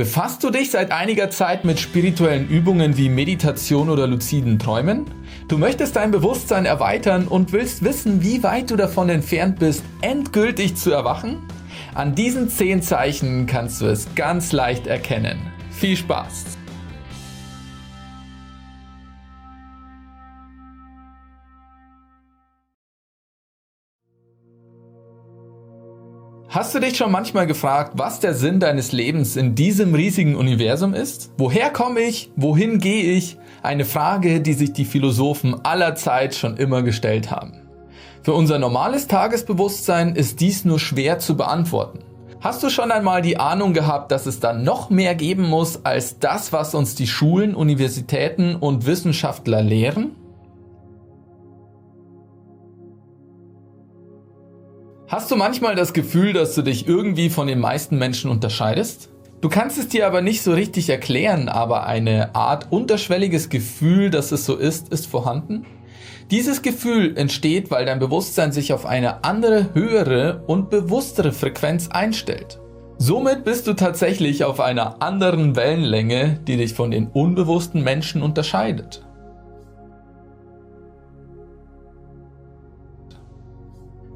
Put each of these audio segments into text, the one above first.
Befasst du dich seit einiger Zeit mit spirituellen Übungen wie Meditation oder luziden Träumen? Du möchtest dein Bewusstsein erweitern und willst wissen, wie weit du davon entfernt bist, endgültig zu erwachen? An diesen 10 Zeichen kannst du es ganz leicht erkennen. Viel Spaß! Hast du dich schon manchmal gefragt, was der Sinn deines Lebens in diesem riesigen Universum ist? Woher komme ich? Wohin gehe ich? Eine Frage, die sich die Philosophen aller Zeit schon immer gestellt haben. Für unser normales Tagesbewusstsein ist dies nur schwer zu beantworten. Hast du schon einmal die Ahnung gehabt, dass es da noch mehr geben muss als das, was uns die Schulen, Universitäten und Wissenschaftler lehren? Hast du manchmal das Gefühl, dass du dich irgendwie von den meisten Menschen unterscheidest? Du kannst es dir aber nicht so richtig erklären, aber eine Art unterschwelliges Gefühl, dass es so ist, ist vorhanden? Dieses Gefühl entsteht, weil dein Bewusstsein sich auf eine andere, höhere und bewusstere Frequenz einstellt. Somit bist du tatsächlich auf einer anderen Wellenlänge, die dich von den unbewussten Menschen unterscheidet.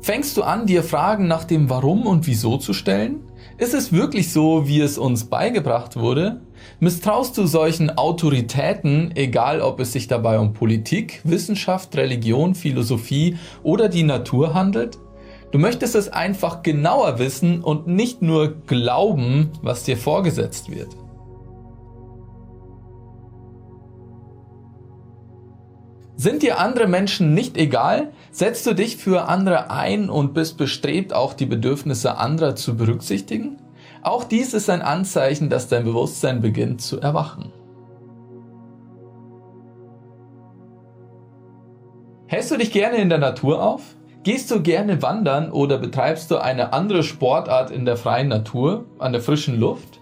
Fängst du an, dir Fragen nach dem Warum und Wieso zu stellen? Ist es wirklich so, wie es uns beigebracht wurde? Misstraust du solchen Autoritäten, egal ob es sich dabei um Politik, Wissenschaft, Religion, Philosophie oder die Natur handelt? Du möchtest es einfach genauer wissen und nicht nur glauben, was dir vorgesetzt wird. Sind dir andere Menschen nicht egal? Setzt du dich für andere ein und bist bestrebt, auch die Bedürfnisse anderer zu berücksichtigen? Auch dies ist ein Anzeichen, dass dein Bewusstsein beginnt zu erwachen. Hältst du dich gerne in der Natur auf? Gehst du gerne wandern oder betreibst du eine andere Sportart in der freien Natur, an der frischen Luft?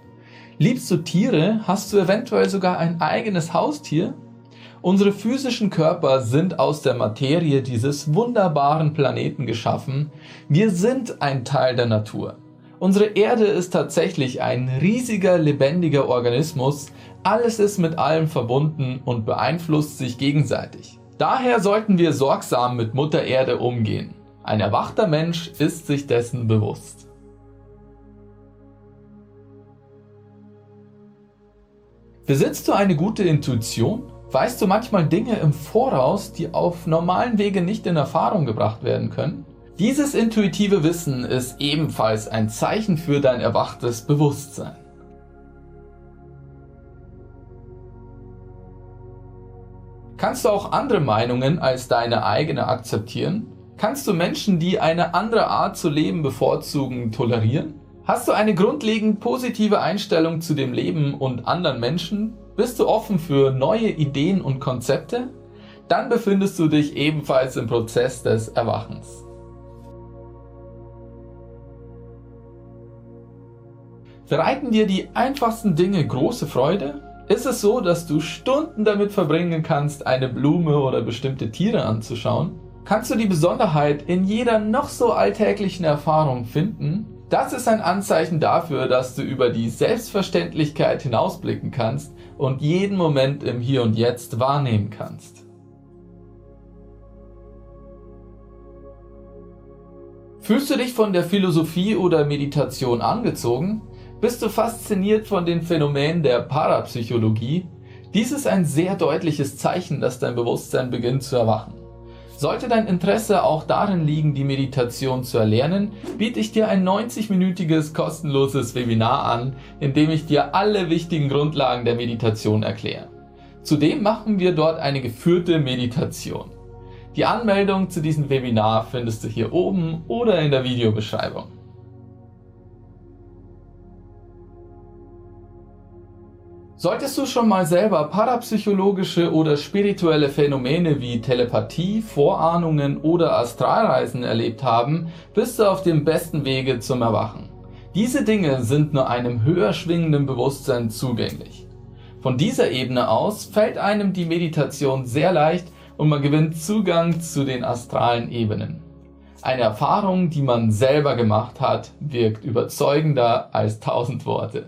Liebst du Tiere? Hast du eventuell sogar ein eigenes Haustier? Unsere physischen Körper sind aus der Materie dieses wunderbaren Planeten geschaffen. Wir sind ein Teil der Natur. Unsere Erde ist tatsächlich ein riesiger, lebendiger Organismus. Alles ist mit allem verbunden und beeinflusst sich gegenseitig. Daher sollten wir sorgsam mit Mutter Erde umgehen. Ein erwachter Mensch ist sich dessen bewusst. Besitzt du eine gute Intuition? Weißt du manchmal Dinge im Voraus, die auf normalen Wege nicht in Erfahrung gebracht werden können? Dieses intuitive Wissen ist ebenfalls ein Zeichen für dein erwachtes Bewusstsein. Kannst du auch andere Meinungen als deine eigene akzeptieren? Kannst du Menschen, die eine andere Art zu leben bevorzugen, tolerieren? Hast du eine grundlegend positive Einstellung zu dem Leben und anderen Menschen, bist du offen für neue Ideen und Konzepte? Dann befindest du dich ebenfalls im Prozess des Erwachens. Bereiten dir die einfachsten Dinge große Freude? Ist es so, dass du Stunden damit verbringen kannst, eine Blume oder bestimmte Tiere anzuschauen? Kannst du die Besonderheit in jeder noch so alltäglichen Erfahrung finden? Das ist ein Anzeichen dafür, dass du über die Selbstverständlichkeit hinausblicken kannst und jeden Moment im Hier und Jetzt wahrnehmen kannst. Fühlst du dich von der Philosophie oder Meditation angezogen? Bist du fasziniert von den Phänomenen der Parapsychologie? Dies ist ein sehr deutliches Zeichen, dass dein Bewusstsein beginnt zu erwachen. Sollte dein Interesse auch darin liegen, die Meditation zu erlernen, biete ich dir ein 90-minütiges kostenloses Webinar an, in dem ich dir alle wichtigen Grundlagen der Meditation erkläre. Zudem machen wir dort eine geführte Meditation. Die Anmeldung zu diesem Webinar findest du hier oben oder in der Videobeschreibung. Solltest du schon mal selber parapsychologische oder spirituelle Phänomene wie Telepathie, Vorahnungen oder Astralreisen erlebt haben, bist du auf dem besten Wege zum Erwachen. Diese Dinge sind nur einem höher schwingenden Bewusstsein zugänglich. Von dieser Ebene aus fällt einem die Meditation sehr leicht und man gewinnt Zugang zu den astralen Ebenen. Eine Erfahrung, die man selber gemacht hat, wirkt überzeugender als tausend Worte.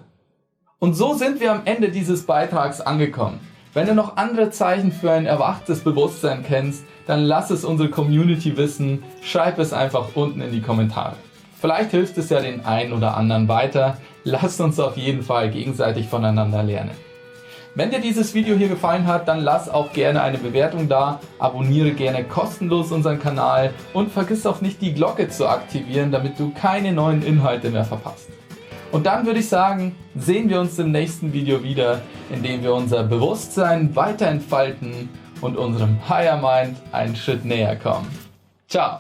Und so sind wir am Ende dieses Beitrags angekommen. Wenn du noch andere Zeichen für ein erwachtes Bewusstsein kennst, dann lass es unsere Community wissen. Schreib es einfach unten in die Kommentare. Vielleicht hilft es ja den einen oder anderen weiter. Lasst uns auf jeden Fall gegenseitig voneinander lernen. Wenn dir dieses Video hier gefallen hat, dann lass auch gerne eine Bewertung da, abonniere gerne kostenlos unseren Kanal und vergiss auch nicht die Glocke zu aktivieren, damit du keine neuen Inhalte mehr verpasst. Und dann würde ich sagen, sehen wir uns im nächsten Video wieder, in dem wir unser Bewusstsein weiter entfalten und unserem Higher Mind einen Schritt näher kommen. Ciao!